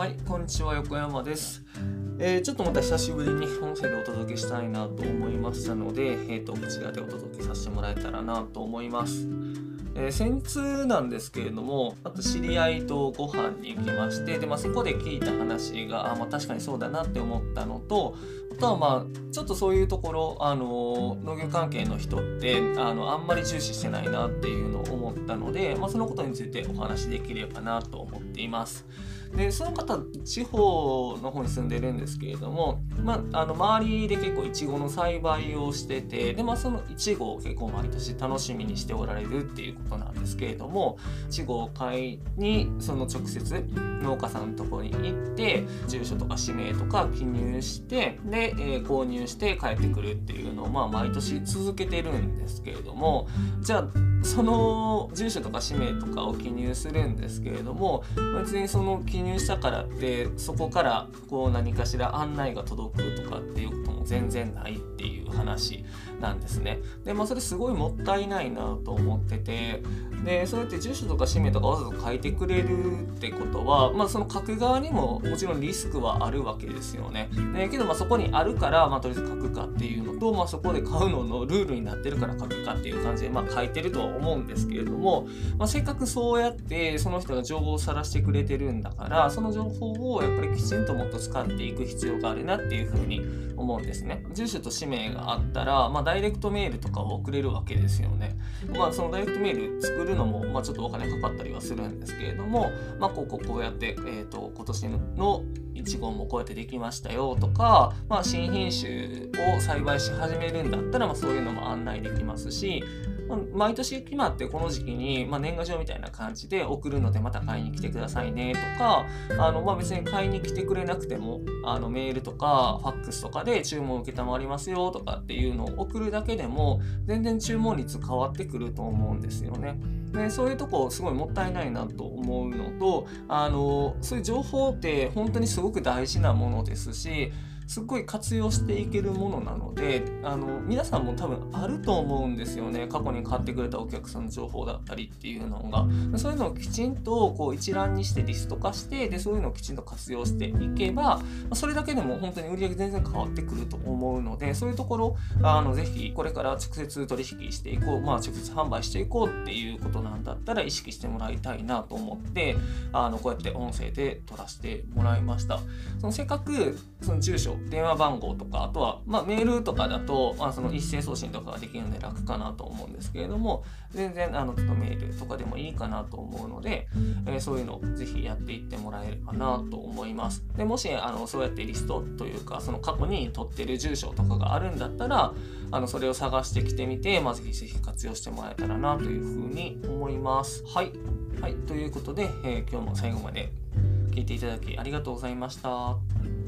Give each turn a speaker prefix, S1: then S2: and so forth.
S1: はい、こんにちは、横山です。えーちょっとまた久しぶりに音声でお届けしたいなと思いましたので、えー、とこちらでお届けさせてもらえたらなと思います。えー先日なんですけれども、あと知り合いとご飯に行きまして、でまあ、そこで聞いた話が、あまあ、確かにそうだなって思ったのと、あとはまあちょっとそういうところ、あの農業関係の人ってあのあんまり重視してないなっていうのを思ったので、まあ、そのことについてお話しできればなと思っています。でその方地方の方に住んでるんですけれども、まあ、あの周りで結構いちごの栽培をしててで、まあ、そのいちごを結構毎年楽しみにしておられるっていうことなんですけれどもいちごを買いにその直接農家さんのとこに行って住所とか氏名とか記入してで、えー購入して帰ってくるっていうのを、まあ、毎年続けてるんですけれどもじゃあその住所とか氏名とかを記入するんですけれども別にその記入したからってそこからこう何かしら案内が届くとかっていうことも全然ないっていう話なんですね。でまあそれすごいもったいないなと思っててでそうやって住所とか氏名とかわざわざ書いてくれるってことは、まあ、その書く側にももちろんリスクはあるわけですよね。でけどまあそこにあるから、まあ、とりあえず書くかっていうのと、まあ、そこで買うののルールになってるから書くかっていう感じで、まあ、書いてるとは思うんですけれども、まあ、せっかくそうやってその人が情報を晒してくれてるんだからその情報をやっぱりきちんともっと使っていく必要があるなっていうふうに思うんですですね。住所と氏名があったら、まあ、ダイレクトメールとかを送れるわけですよね。まあ、そのダイレクトメール作るのも、まあ、ちょっとお金かかったりはするんですけれども、まあ、こうこうこうやって、えー、と今年の1号もこうやってできましたよとか、まあ、新品種を栽培し始めるんだったら、まあ、そういうのも案内できますし、毎年決まってこの時期に、まあ、年賀状みたいな感じで送るのでまた買いに来てくださいねとかあの、まあ、別に買いに来てくれなくてもあのメールとかファックスとかで注文受けたまりますよとかっていうのを送るだけでも全然注文率変わってくると思うんですよね。でそういうとこすごいもったいないなと思うのとあのそういう情報って本当にすごく大事なものですしすっごい活用していけるものなのであの皆さんも多分あると思うんですよね過去に買ってくれたお客さんの情報だったりっていうのがそういうのをきちんとこう一覧にしてリスト化してでそういうのをきちんと活用していけばそれだけでも本当に売り上げ全然変わってくると思うのでそういうところあのぜひこれから直接取引していこう、まあ、直接販売していこうっていうことなんだったら意識してもらいたいなと思ってあのこうやって音声で撮らせてもらいました。そのせっかくその住所電話番号とかあとは、まあ、メールとかだと、まあ、その一斉送信とかができるので楽かなと思うんですけれども全然あのちょっとメールとかでもいいかなと思うので、えーそういうのをぜひやっていってもらえればなと思います。でもしあのそうやってリストというかその過去に取ってる住所とかがあるんだったらあのそれを探してきてみて、まあ、ぜひぜひ活用してもらえたらなというふうに思います。はい、はい、ということで、えー今日も最後まで聞いていただきありがとうございました。